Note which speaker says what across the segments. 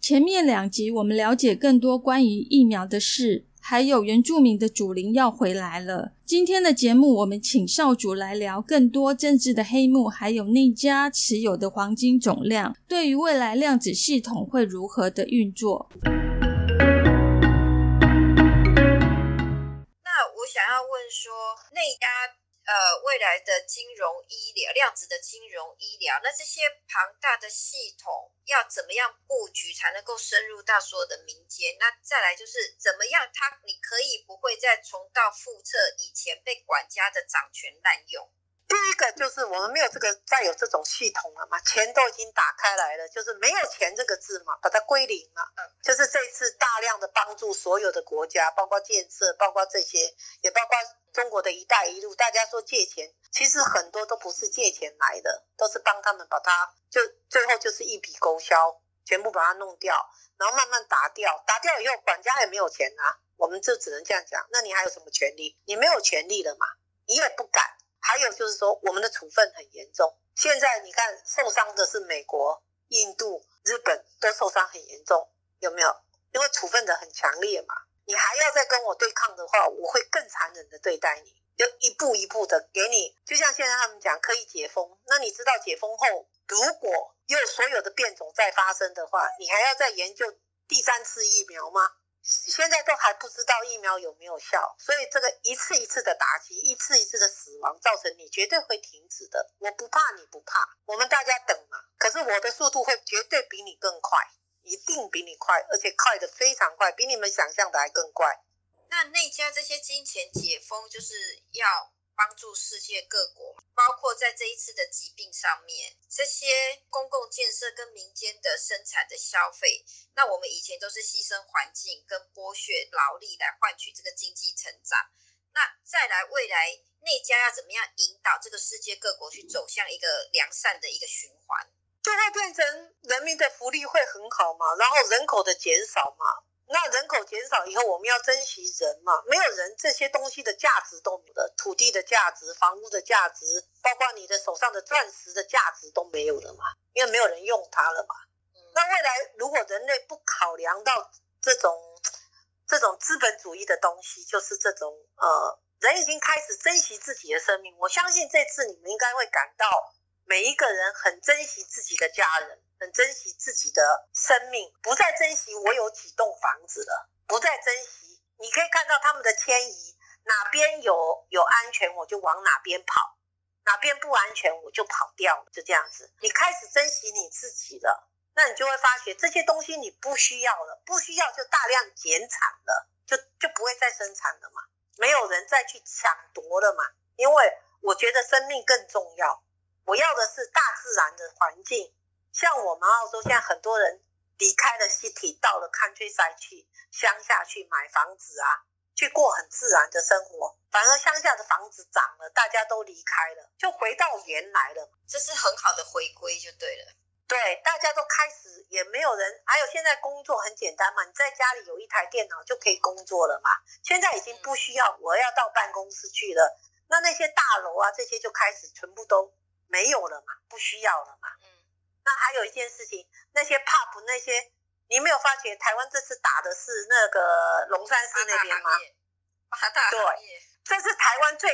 Speaker 1: 前面两集我们了解更多关于疫苗的事，还有原住民的主灵要回来了。今天的节目我们请少主来聊更多政治的黑幕，还有那家持有的黄金总量，对于未来量子系统会如何的运作。那
Speaker 2: 我想要问说，那家。呃，未来的金融医疗、量子的金融医疗，那这些庞大的系统要怎么样布局才能够深入到所有的民间？那再来就是怎么样，它你可以不会再重蹈覆辙以前被管家的掌权滥用？
Speaker 3: 第一个就是我们没有这个再有这种系统了嘛，钱都已经打开来了，就是没有钱这个字嘛，把它归零了。嗯，就是这次大量的帮助所有的国家，包括建设，包括这些，也包括。中国的一带一路，大家说借钱，其实很多都不是借钱来的，都是帮他们把它就最后就是一笔勾销，全部把它弄掉，然后慢慢打掉，打掉以后管家也没有钱啊，我们就只能这样讲。那你还有什么权利？你没有权利了嘛，你也不敢。还有就是说，我们的处分很严重，现在你看受伤的是美国、印度、日本都受伤很严重，有没有？因为处分的很强烈嘛。你还要再跟我对抗的话，我会更残忍的对待你，就一步一步的给你。就像现在他们讲可以解封，那你知道解封后，如果又所有的变种再发生的话，你还要再研究第三次疫苗吗？现在都还不知道疫苗有没有效，所以这个一次一次的打击，一次一次的死亡，造成你绝对会停止的。我不怕你不怕，我们大家等嘛。可是我的速度会绝对比你更快。一定比你快，而且快的非常快，比你们想象的还更快。
Speaker 2: 那那家这些金钱解封，就是要帮助世界各国，包括在这一次的疾病上面，这些公共建设跟民间的生产的消费，那我们以前都是牺牲环境跟剥削劳力来换取这个经济成长。那再来未来那家要怎么样引导这个世界各国去走向一个良善的一个循环？
Speaker 3: 就会变成人民的福利会很好嘛，然后人口的减少嘛，那人口减少以后，我们要珍惜人嘛，没有人这些东西的价值都没有的，土地的价值、房屋的价值，包括你的手上的钻石的价值都没有了嘛，因为没有人用它了嘛。那未来如果人类不考量到这种这种资本主义的东西，就是这种呃，人已经开始珍惜自己的生命，我相信这次你们应该会感到。每一个人很珍惜自己的家人，很珍惜自己的生命，不再珍惜我有几栋房子了，不再珍惜。你可以看到他们的迁移，哪边有有安全我就往哪边跑，哪边不安全我就跑掉，就这样子。你开始珍惜你自己了，那你就会发觉这些东西你不需要了，不需要就大量减产了，就就不会再生产了嘛，没有人再去抢夺了嘛，因为我觉得生命更重要。我要的是大自然的环境，像我们澳洲现在很多人离开了 city，到了 countryside 去乡下去买房子啊，去过很自然的生活，反而乡下的房子涨了，大家都离开了，就回到原来了，
Speaker 2: 这是很好的回归就对了。
Speaker 3: 对，大家都开始也没有人，还有现在工作很简单嘛，你在家里有一台电脑就可以工作了嘛，现在已经不需要我要到办公室去了，那那些大楼啊这些就开始全部都。没有了嘛，不需要了嘛。嗯，那还有一件事情，那些 pub 那些，你没有发觉台湾这次打的是那个龙山寺那边吗？对，这是台湾最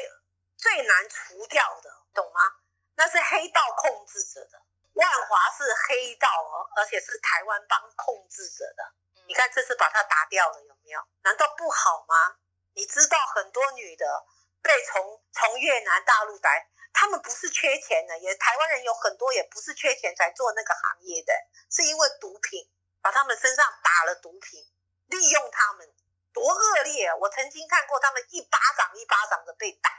Speaker 3: 最难除掉的，懂吗？那是黑道控制者的，万华是黑道哦，而且是台湾帮控制者的。你看这次把它打掉了，有没有？难道不好吗？你知道很多女的被从从越南大陆来。他们不是缺钱的，也台湾人有很多也不是缺钱才做那个行业的，是因为毒品把他们身上打了毒品，利用他们，多恶劣！啊我曾经看过他们一巴掌一巴掌的被打，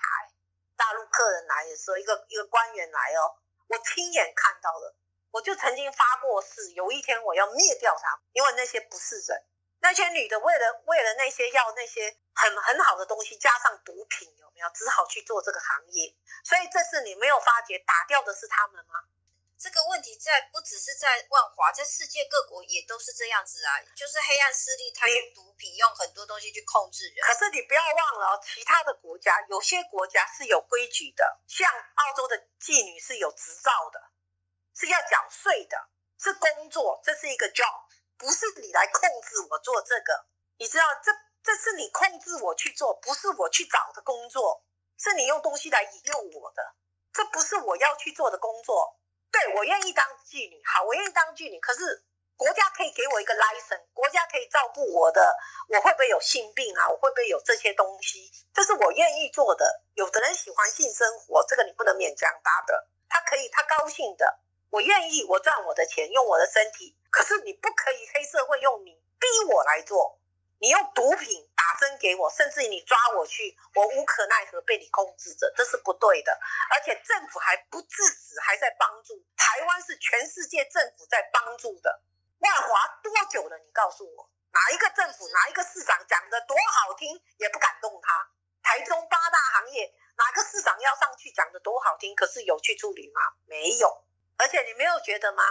Speaker 3: 大陆客人来的时候，一个一个官员来哦，我亲眼看到了，我就曾经发过誓，有一天我要灭掉他，因为那些不是人。那些女的为了为了那些要那些很很好的东西，加上毒品，有没有？只好去做这个行业。所以这次你没有发觉打掉的是他们吗？
Speaker 2: 这个问题在不只是在万华，在世界各国也都是这样子啊，就是黑暗势力，他用毒品，用很多东西去控制人。
Speaker 3: 可是你不要忘了，其他的国家有些国家是有规矩的，像澳洲的妓女是有执照的，是要缴税的，是工作，这是一个 job，不是你来控制我做这个。你知道，这这是你控制我去做，不是我去找的工作，是你用东西来引诱我的，这不是我要去做的工作。对我愿意当妓女，好，我愿意当妓女。可是国家可以给我一个 license，国家可以照顾我的，我会不会有性病啊？我会不会有这些东西？这是我愿意做的。有的人喜欢性生活，这个你不能勉强他的，他可以，他高兴的，我愿意，我赚我的钱，用我的身体。可是你不可以黑社会用你逼我来做。你用毒品打针给我，甚至你抓我去，我无可奈何被你控制着，这是不对的。而且政府还不制止，还在帮助。台湾是全世界政府在帮助的。万华多久了？你告诉我，哪一个政府，哪一个市长讲的多好听，也不敢动他。台中八大行业，哪个市长要上去讲的多好听，可是有去处理吗？没有。而且你没有觉得吗？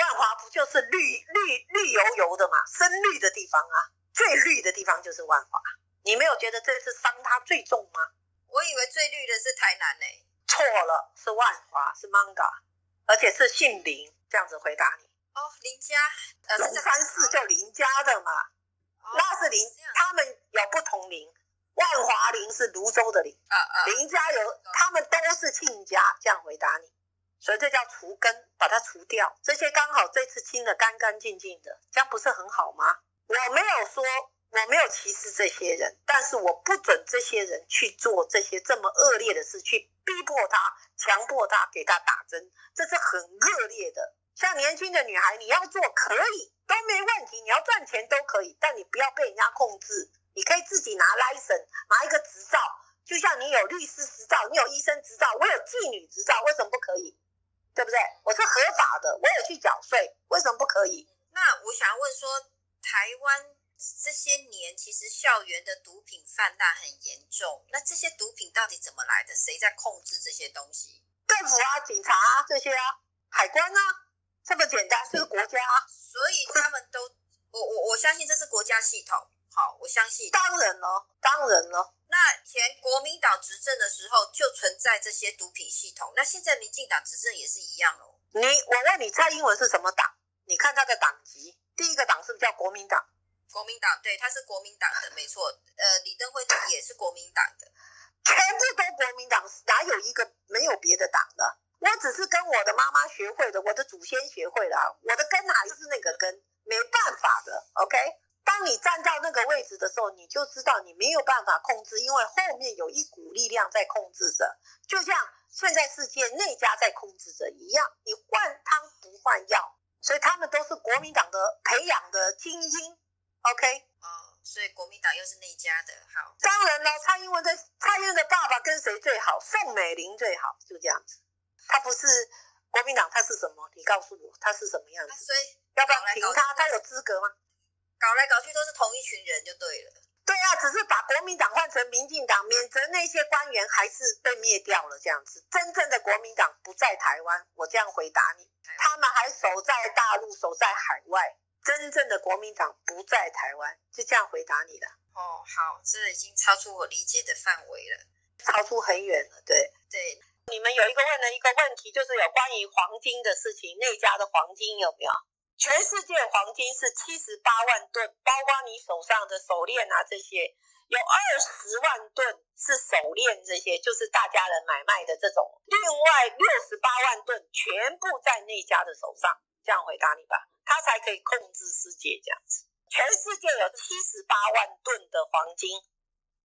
Speaker 3: 万华不就是绿绿绿油油的嘛，深绿的地方啊。最绿的地方就是万华，你没有觉得这次伤他最重吗？
Speaker 2: 我以为最绿的是台南呢。
Speaker 3: 错了，是万华，是 Manga，而且是姓林。这样子回答你。
Speaker 2: 哦，林家，
Speaker 3: 龙山寺就林家的嘛。那是林，他们有不同林。万华林是泸州的林，
Speaker 2: 啊啊，
Speaker 3: 林家有，他们都是亲家。这样回答你，所以这叫除根，把它除掉。这些刚好这次清的干干净净的，这样不是很好吗？我没有说我没有歧视这些人，但是我不准这些人去做这些这么恶劣的事，去逼迫他、强迫他给他打针，这是很恶劣的。像年轻的女孩，你要做可以都没问题，你要赚钱都可以，但你不要被人家控制。你可以自己拿 license，拿一个执照，就像你有律师执照，你有医生执照，我有妓女执照，为什么不可以？对不对？我是合法的，我也去缴税，为什么不可以？
Speaker 2: 那我想问说。台湾这些年，其实校园的毒品泛滥很严重。那这些毒品到底怎么来的？谁在控制这些东西？
Speaker 3: 政府啊，警察啊，这些啊，海关啊，这么简单，是国家。
Speaker 2: 所以他们都，我我我相信这是国家系统。好，我相信。
Speaker 3: 当然了，当然了。
Speaker 2: 那前国民党执政的时候就存在这些毒品系统。那现在民进党执政也是一样哦。
Speaker 3: 你，我问你，蔡英文是什么党？你看他的党籍。第一个党是不是叫国民党？
Speaker 2: 国民党对，他是国民党的，没错。呃，李登辉也是国民党的，
Speaker 3: 全部都国民党，哪有一个没有别的党的？我只是跟我的妈妈学会的，我的祖先学会的，我的根还是那个根，没办法的。OK，当你站到那个位置的时候，你就知道你没有办法控制，因为后面有一股力量在控制着，就像现在世界内家在控制着一样，你换汤不换药。所以他们都是国民党的培养的精英，OK？
Speaker 2: 哦，所以国民党又是那家的，好。
Speaker 3: 当然了，蔡英文的蔡英文的爸爸跟谁最好？宋美龄最好，就这样子。他不是国民党，他是什么？你告诉我，他是什么样子？
Speaker 2: 所以
Speaker 3: 要不要评他？他有资格吗？
Speaker 2: 搞来搞去都是同一群人，就对了。
Speaker 3: 对啊，只是把国民党换成民进党，免责那些官员还是被灭掉了，这样子。真正的国民党不在台湾，我这样回答你，他们还守在大陆，守在海外。真正的国民党不在台湾，就这样回答你了。
Speaker 2: 哦，好，这已经超出我理解的范围了，
Speaker 3: 超出很远了。对
Speaker 2: 对，
Speaker 3: 你们有一个问了一个问题，就是有关于黄金的事情，那家的黄金有没有？全世界黄金是七十八万吨，包括你手上的手链啊，这些有二十万吨是手链，这些就是大家人买卖的这种。另外六十八万吨全部在那家的手上，这样回答你吧，他才可以控制世界这样子。全世界有七十八万吨的黄金，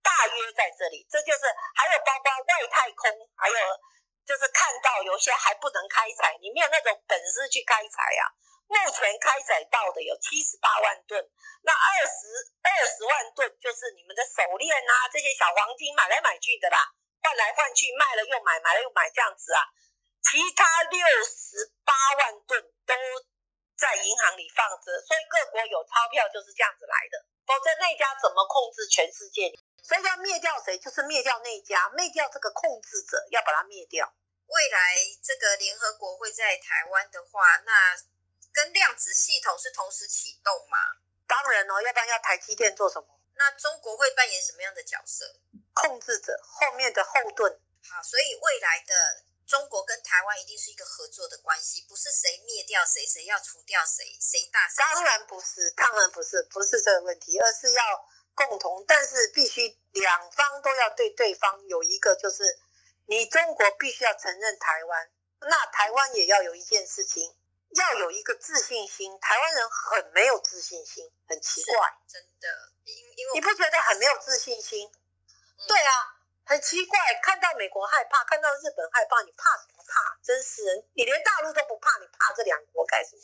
Speaker 3: 大约在这里。这就是还有包括外太空，还有就是看到有些还不能开采，你没有那种本事去开采啊。目前开采到的有七十八万吨，那二十二十万吨就是你们的手链啊，这些小黄金买来买去的啦，换来换去，卖了又买，买了又买这样子啊。其他六十八万吨都在银行里放着，所以各国有钞票就是这样子来的，否则那家怎么控制全世界？所以要灭掉谁，就是灭掉那家，灭掉这个控制者，要把它灭掉。
Speaker 2: 未来这个联合国会在台湾的话，那跟量子系统是同时启动嘛？
Speaker 3: 当然哦，要不然要台积电做什么？
Speaker 2: 那中国会扮演什么样的角色？
Speaker 3: 控制者，后面的后盾。
Speaker 2: 好，所以未来的中国跟台湾一定是一个合作的关系，不是谁灭掉谁，谁要除掉谁，谁大谁
Speaker 3: 当然不是，当然不是，不是这个问题，而是要共同，但是必须两方都要对对方有一个，就是你中国必须要承认台湾，那台湾也要有一件事情。要有一个自信心，台湾人很没有自信心，很奇怪，
Speaker 2: 真的，因因为
Speaker 3: 你不觉得很没有自信心？对啊，很奇怪，看到美国害怕，看到日本害怕，你怕什么怕？真是人，你连大陆都不怕，你怕这两国干什么？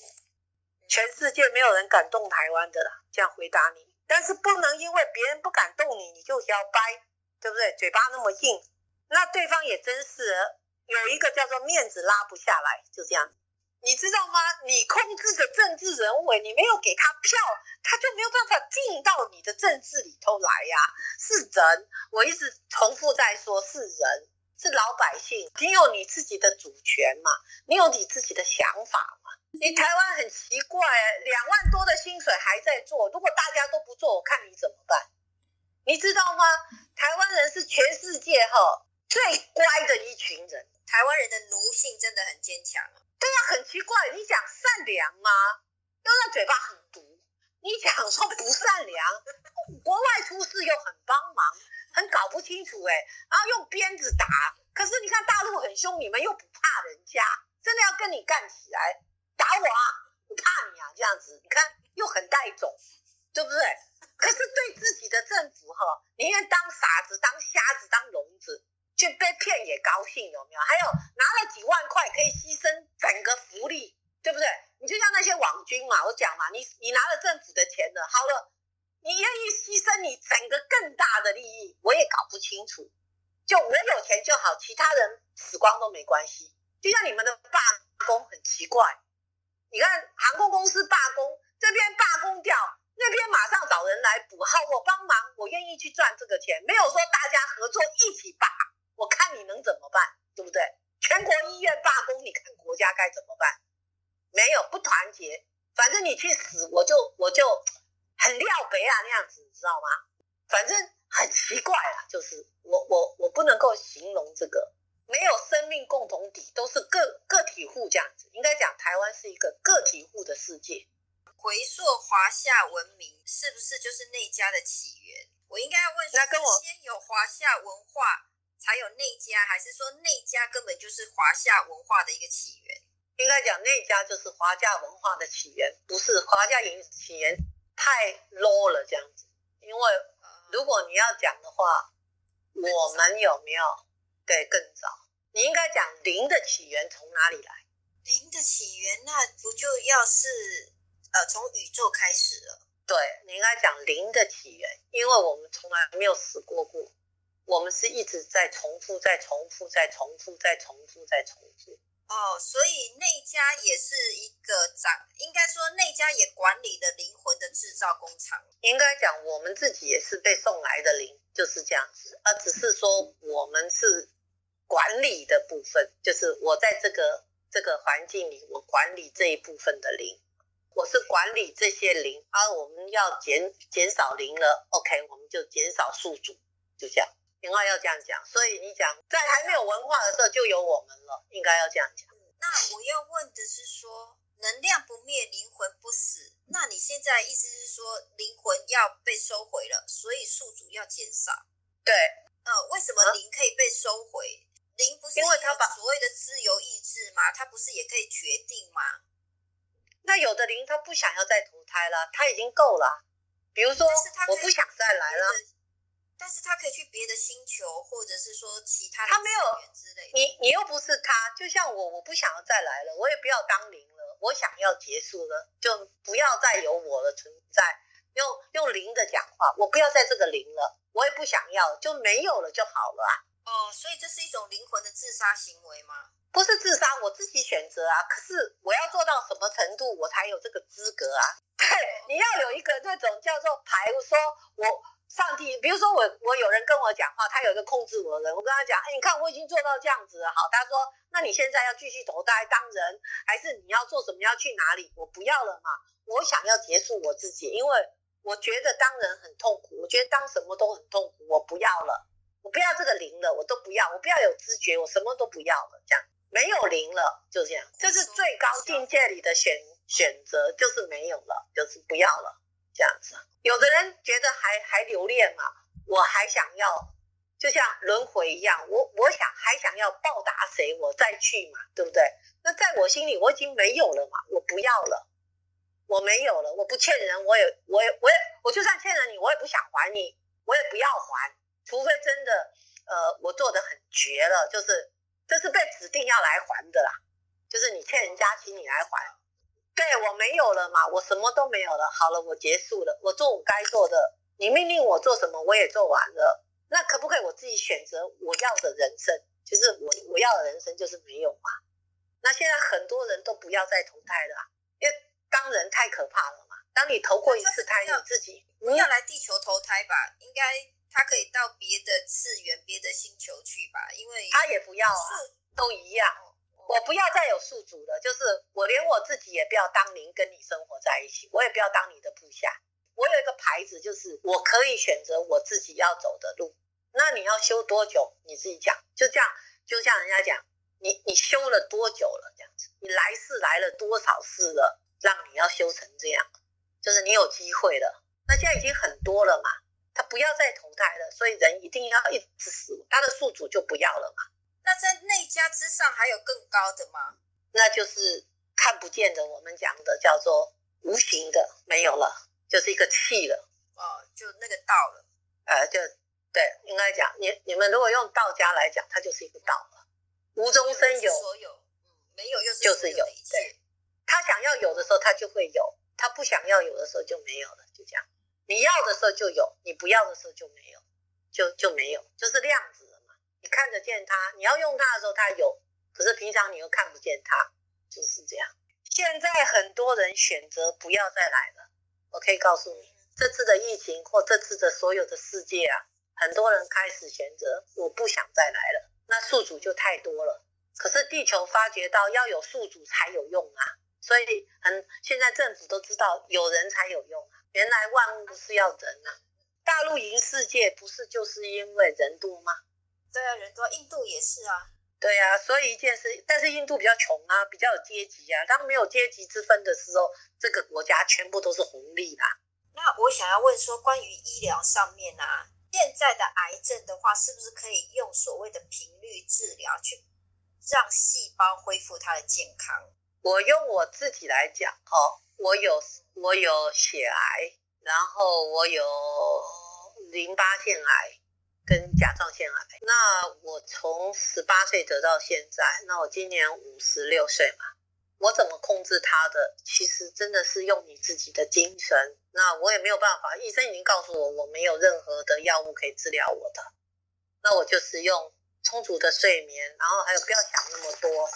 Speaker 3: 全世界没有人敢动台湾的啦，这样回答你。但是不能因为别人不敢动你，你就要掰，对不对？嘴巴那么硬，那对方也真是有一个叫做面子拉不下来，就这样。你知道吗？你控制着政治人物，你没有给他票，他就没有办法进到你的政治里头来呀。是人，我一直重复在说，是人，是老百姓，你有你自己的主权嘛？你有你自己的想法嘛？你台湾很奇怪，两万多的薪水还在做，如果大家都不做，我看你怎么办？你知道吗？台湾人是全世界哈最乖的一群人，
Speaker 2: 台湾人的奴性真的很坚强。
Speaker 3: 对啊，很奇怪，你讲善良吗？又那嘴巴很毒。你讲说不善良，国外出事又很帮忙，很搞不清楚哎。然后用鞭子打，可是你看大陆很凶，你们又不怕人家，真的要跟你干起来，打我啊，不怕你啊，这样子，你看又很带种，对不对？可是对自己的政府哈，宁愿当傻子、当瞎子、当聋子。去被骗也高兴，有没有？还有拿了几万块可以牺牲整个福利，对不对？你就像那些网军嘛，我讲嘛，你你拿了政府的钱了，好了，你愿意牺牲你整个更大的利益，我也搞不清楚。就我有钱就好，其他人死光都没关系。就像你们的罢工很奇怪，你看航空公司罢工，这边罢工掉，那边马上找人来补，好，我帮忙，我愿意去赚这个钱，没有说大家合作一起罢。我看你能怎么办，对不对？全国医院罢工，你看国家该怎么办？没有不团结，反正你去死，我就我就很料别啊那样子，你知道吗？反正很奇怪啊，就是我我我不能够形容这个没有生命共同体，都是个个体户这样子。应该讲台湾是一个个体户的世界。
Speaker 2: 回溯华夏文明，是不是就是那家的起源？我应该要问，
Speaker 3: 那跟我
Speaker 2: 先有华夏文化。才有内家，还是说内家根本就是华夏文化的一个起源？
Speaker 3: 应该讲内家就是华夏文化的起源，不是华夏起源太 low 了这样子。因为如果你要讲的话，我们有没有对更早？你应该讲零的起源从哪里来？
Speaker 2: 零的起源那不就要是呃从宇宙开始了？
Speaker 3: 对，你应该讲零的起源，因为我们从来没有死过过。我们是一直在重复，在重复，在重复，在重复，在重复。
Speaker 2: 哦，所以那家也是一个长，应该说那家也管理了灵魂的制造工厂。
Speaker 3: 应该讲，我们自己也是被送来的灵，就是这样子。而只是说，我们是管理的部分，就是我在这个这个环境里，我管理这一部分的灵，我是管理这些灵。而我们要减减少灵了，OK，我们就减少宿主，就这样。应该要这样讲，所以你讲在还没有文化的时候就有我们了，应该要这样讲。
Speaker 2: 那我要问的是说，能量不灭，灵魂不死。那你现在意思是说，灵魂要被收回了，所以宿主要减少？
Speaker 3: 对。
Speaker 2: 呃，为什么灵可以被收回？灵不是
Speaker 3: 因为他把
Speaker 2: 所谓的自由意志吗？他不是也可以决定吗？
Speaker 3: 那有的灵他不想要再投胎了，他已经够了。比如说，我不想再来了。
Speaker 2: 但是他可以去别的星球，或者是说其他
Speaker 3: 他没有
Speaker 2: 之类。
Speaker 3: 你你又不是他，就像我，我不想要再来了，我也不要当零了，我想要结束了，就不要再有我的存在。用用零的讲话，我不要在这个零了，我也不想要，就没有了就好了啊。
Speaker 2: 哦，所以这是一种灵魂的自杀行为吗？
Speaker 3: 不是自杀，我自己选择啊。可是我要做到什么程度，我才有这个资格啊？对，你要有一个那种叫做牌，说我上帝，比如说我我有人跟我讲话，他有一个控制我的人，我跟他讲，哎，你看我已经做到这样子了，好，他说，那你现在要继续投胎当人，还是你要做什么，要去哪里？我不要了嘛，我想要结束我自己，因为我觉得当人很痛苦，我觉得当什么都很痛苦，我不要了，我不要这个灵了，我都不要，我不要有知觉，我什么都不要了，这样。没有零了，就这样，这是最高境界里的选选择，就是没有了，就是不要了，这样子。有的人觉得还还留恋嘛，我还想要，就像轮回一样，我我想还想要报答谁，我再去嘛，对不对？那在我心里我已经没有了嘛，我不要了，我没有了，我不欠人，我也我也我也我就算欠了你，我也不想还你，我也不要还，除非真的呃我做的很绝了，就是。这是被指定要来还的啦，就是你欠人家，请你来还。对我没有了嘛，我什么都没有了。好了，我结束了，我做我该做的。你命令我做什么，我也做完了。那可不可以我自己选择我要的人生？就是我我要的人生就是没有嘛。那现在很多人都不要再投胎了，因为当人太可怕了嘛。当你投过一次胎，你自己
Speaker 2: 不要来地球投胎吧，应该。他可以到别的次元、别的星球去吧，因为
Speaker 3: 他也不要啊，都一样。我不要再有宿主了，就是我连我自己也不要当您跟你生活在一起，我也不要当你的部下。我有一个牌子，就是我可以选择我自己要走的路。那你要修多久？你自己讲。就这样，就像人家讲，你你修了多久了？这样子，你来世来了多少世了，让你要修成这样，就是你有机会了。那现在已经很多了嘛。他不要再投胎了，所以人一定要一直死，他的宿主就不要了嘛。
Speaker 2: 那在内家之上还有更高的吗？
Speaker 3: 那就是看不见的，我们讲的叫做无形的，没有了，就是一个气了。
Speaker 2: 哦，就那个道了。
Speaker 3: 呃，就对，应该讲你你们如果用道家来讲，它就是一个道了。无中生有，
Speaker 2: 所有，嗯，没有又是
Speaker 3: 就是有，对。他想要有的时候，他就会有；他不想要有的时候，就没有了，就这样。你要的时候就有，你不要的时候就没有，就就没有，就是量子。你看得见它，你要用它的时候它有，可是平常你又看不见它，就是这样。现在很多人选择不要再来了，我可以告诉你，这次的疫情或这次的所有的世界啊，很多人开始选择我不想再来了，那宿主就太多了。可是地球发觉到要有宿主才有用啊，所以很现在政府都知道有人才有用啊。原来万物是要人呐，大陆赢世界不是就是因为人多吗？
Speaker 2: 对啊，人多，印度也是啊。
Speaker 3: 对啊，所以一件事，但是印度比较穷啊，比较有阶级啊。当没有阶级之分的时候，这个国家全部都是红利啦。
Speaker 2: 那我想要问说，关于医疗上面啊，现在的癌症的话，是不是可以用所谓的频率治疗，去让细胞恢复它的健康？
Speaker 3: 我用我自己来讲，哦，我有。我有血癌，然后我有淋巴腺癌跟甲状腺癌。那我从十八岁得到现在，那我今年五十六岁嘛，我怎么控制它的？其实真的是用你自己的精神。那我也没有办法，医生已经告诉我，我没有任何的药物可以治疗我的。那我就是用充足的睡眠，然后还有不要想那么多，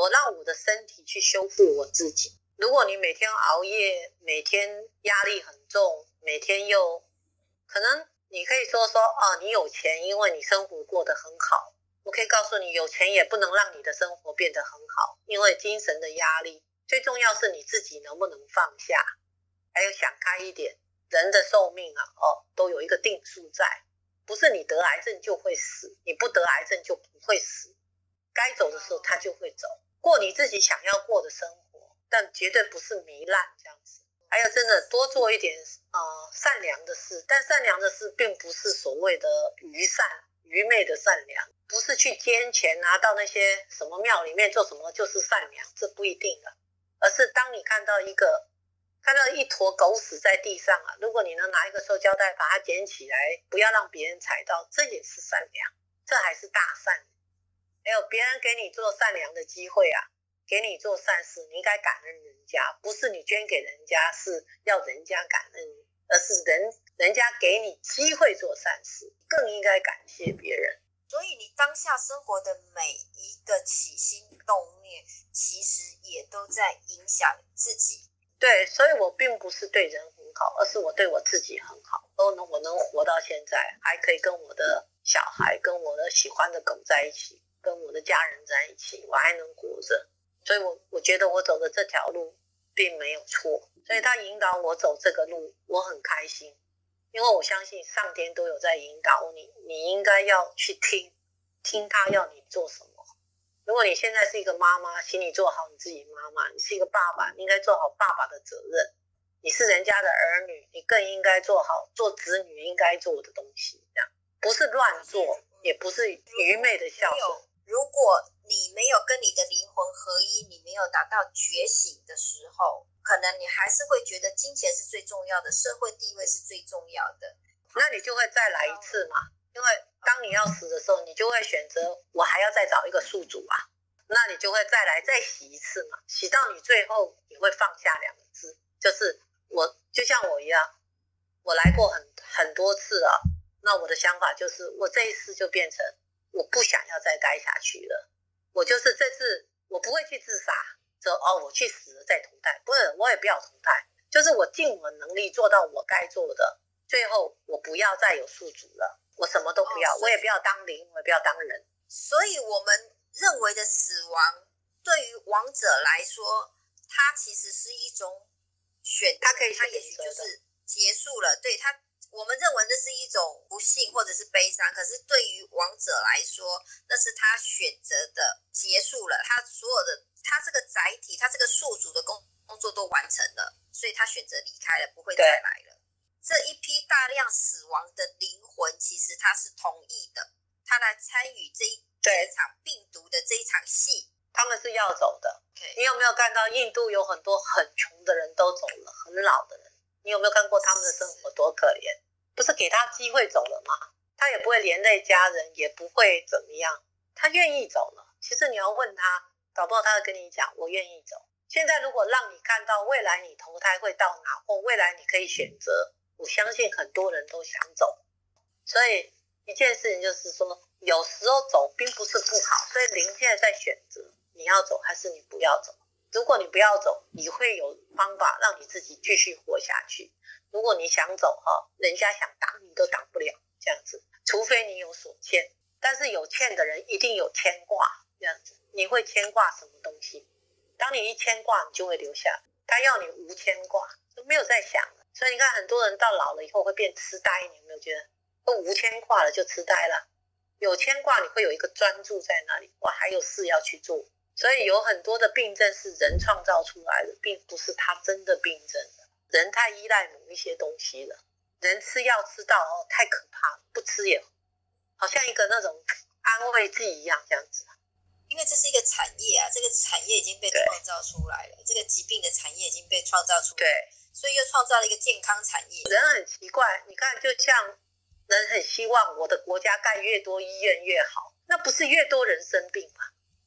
Speaker 3: 我让我的身体去修复我自己。如果你每天熬夜，每天压力很重，每天又可能你可以说说哦，你有钱，因为你生活过得很好。我可以告诉你，有钱也不能让你的生活变得很好，因为精神的压力最重要是你自己能不能放下，还有想开一点。人的寿命啊，哦，都有一个定数在，不是你得癌症就会死，你不得癌症就不会死。该走的时候他就会走，过你自己想要过的生活。但绝对不是糜烂这样子，还有真的多做一点呃善良的事，但善良的事并不是所谓的愚善愚昧的善良，不是去捐钱拿到那些什么庙里面做什么就是善良，这不一定的，而是当你看到一个看到一坨狗屎在地上啊，如果你能拿一个塑胶袋把它捡起来，不要让别人踩到，这也是善良，这还是大善。还有别人给你做善良的机会啊。给你做善事，你应该感恩人家，不是你捐给人家是要人家感恩你，而是人人家给你机会做善事，更应该感谢别人。
Speaker 2: 所以你当下生活的每一个起心动念，其实也都在影响自己。
Speaker 3: 对，所以我并不是对人很好，而是我对我自己很好。而能我能活到现在，还可以跟我的小孩、跟我的喜欢的狗在一起，跟我的家人在一起，我还能活着。所以我我觉得我走的这条路并没有错。所以他引导我走这个路，我很开心，因为我相信上天都有在引导你，你应该要去听，听他要你做什么。如果你现在是一个妈妈，请你做好你自己妈妈；你是一个爸爸，应该做好爸爸的责任；你是人家的儿女，你更应该做好做子女应该做的东西。这样不是乱做，也不是愚昧的孝顺。
Speaker 2: 如果你没有跟你的灵魂合一，你没有达到觉醒的时候，可能你还是会觉得金钱是最重要的，社会地位是最重要的。
Speaker 3: 那你就会再来一次嘛？因为当你要死的时候，你就会选择我还要再找一个宿主啊，那你就会再来再洗一次嘛，洗到你最后你会放下两个字，就是我就像我一样，我来过很很多次了，那我的想法就是我这一次就变成我不想要再待下去了。我就是这次，我不会去自杀，说哦，我去死了再投胎，不是，我也不要投胎，就是我尽我能力做到我该做的，最后我不要再有宿主了，我什么都不要，我也不要当灵，我也不要当人。
Speaker 2: 所以我们认为的死亡，对于亡者来说，它其实是一种选，
Speaker 3: 他可以
Speaker 2: 他也许就是结束了，对他。我们认为那是一种不幸或者是悲伤，可是对于王者来说，那是他选择的结束了，他所有的他这个载体，他这个宿主的工工作都完成了，所以他选择离开了，不会再来了。这一批大量死亡的灵魂，其实他是同意的，他来参与这一这场病毒的这一场戏，
Speaker 3: 他们是要走的。你有没有看到印度有很多很穷的人都走了，很老的人？你有没有看过他们的生活多可怜？不是给他机会走了吗？他也不会连累家人，也不会怎么样，他愿意走了。其实你要问他，搞不好他会跟你讲：“我愿意走。”现在如果让你看到未来你投胎会到哪，或未来你可以选择，我相信很多人都想走。所以一件事情就是说，有时候走并不是不好。所以您现在在选择你要走还是你不要走。如果你不要走，你会有方法让你自己继续活下去。如果你想走哈，人家想挡你都挡不了，这样子。除非你有所欠，但是有欠的人一定有牵挂，这样子。你会牵挂什么东西？当你一牵挂，你就会留下。他要你无牵挂，都没有在想。所以你看，很多人到老了以后会变痴呆，你有没有觉得？都无牵挂了就痴呆了。有牵挂，你会有一个专注在那里，我还有事要去做。所以有很多的病症是人创造出来的，并不是他真的病症。人太依赖某一些东西了，人吃药吃到哦太可怕，不吃也好像一个那种安慰剂一样这样子。
Speaker 2: 因为这是一个产业啊，这个产业已经被创造出来了，这个疾病的产业已经被创造出来，
Speaker 3: 对，
Speaker 2: 所以又创造了一个健康产业。
Speaker 3: 人很奇怪，你看，就像人很希望我的国家盖越多医院越好，那不是越多人生病吗？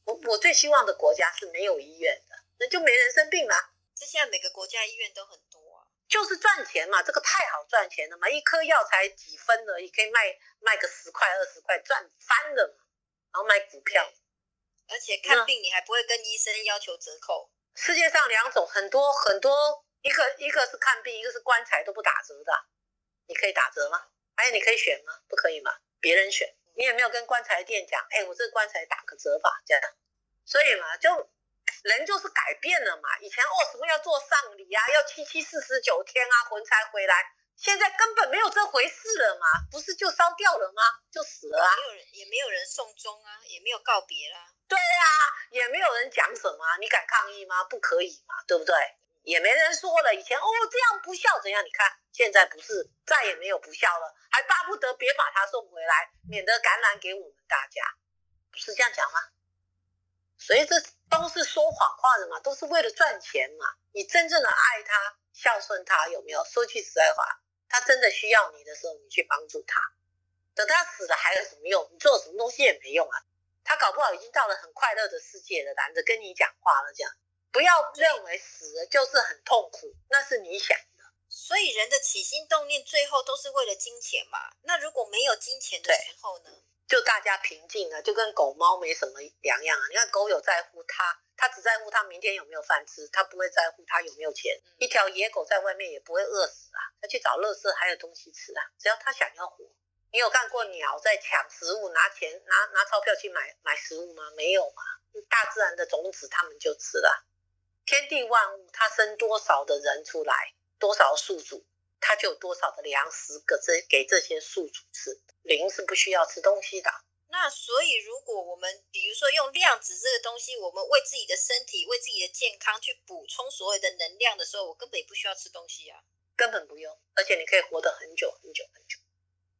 Speaker 3: 我我最希望的国家是没有医院的，那就没人生病了。
Speaker 2: 这现在每个国家医院都很多啊，
Speaker 3: 就是赚钱嘛，这个太好赚钱了嘛，一颗药才几分而已，可以卖卖个十块二十块，赚翻了嘛。然后卖股票，
Speaker 2: 而且看病你还不会跟医生要求折扣。
Speaker 3: 世界上两种很多很多，一个一个是看病，一个是棺材都不打折的，你可以打折吗？还有你可以选吗？不可以吗？别人选，你也没有跟棺材店讲，哎，我这个棺材打个折吧，这样。所以嘛，就人就是改变了嘛。以前哦，什么要做丧礼啊，要七七四十九天啊，魂才回来。现在根本没有这回事了嘛，不是就烧掉了吗？就死了啊。
Speaker 2: 没有人，也没有人送终啊，也没有告别啦。
Speaker 3: 对啊，也没有人讲什么，你敢抗议吗？不可以嘛，对不对？也没人说了。以前哦，这样不孝怎样？你看现在不是再也没有不孝了，还巴不得别把他送回来，免得感染给我们大家，不是这样讲吗？所以这都是说谎话的嘛，都是为了赚钱嘛。你真正的爱他、孝顺他，有没有？说句实在话，他真的需要你的时候，你去帮助他。等他死了还有什么用？你做什么东西也没用啊。他搞不好已经到了很快乐的世界了，懒得跟你讲话了。这样不要认为死了就是很痛苦，那是你想的。
Speaker 2: 所以人的起心动念最后都是为了金钱嘛。那如果没有金钱的时候呢？
Speaker 3: 就大家平静了，就跟狗猫没什么两样啊。你看狗有在乎它，它只在乎它明天有没有饭吃，它不会在乎它有没有钱。一条野狗在外面也不会饿死啊，它去找乐色还有东西吃啊，只要它想要活。你有看过鸟在抢食物，拿钱拿拿钞票去买买食物吗？没有嘛，大自然的种子它们就吃了。天地万物，它生多少的人出来，多少宿主，它就有多少的粮食给这给这些宿主吃。灵是不需要吃东西的。
Speaker 2: 那所以，如果我们比如说用量子这个东西，我们为自己的身体、为自己的健康去补充所有的能量的时候，我根本也不需要吃东西啊，
Speaker 3: 根本不用，而且你可以活得很久很久很久，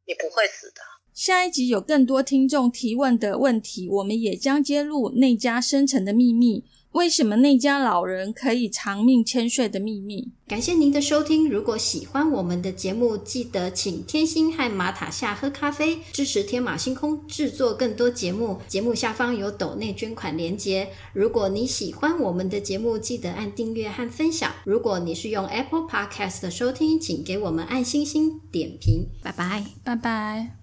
Speaker 3: 你不会死的。
Speaker 1: 下一集有更多听众提问的问题，我们也将揭露内家生成的秘密。为什么那家老人可以长命千岁的秘密？
Speaker 4: 感谢您的收听。如果喜欢我们的节目，记得请天心和马塔下喝咖啡，支持天马星空制作更多节目。节目下方有抖内捐款连结。如果你喜欢我们的节目，记得按订阅和分享。如果你是用 Apple Podcast 收听，请给我们按星星点评。拜拜，
Speaker 1: 拜拜。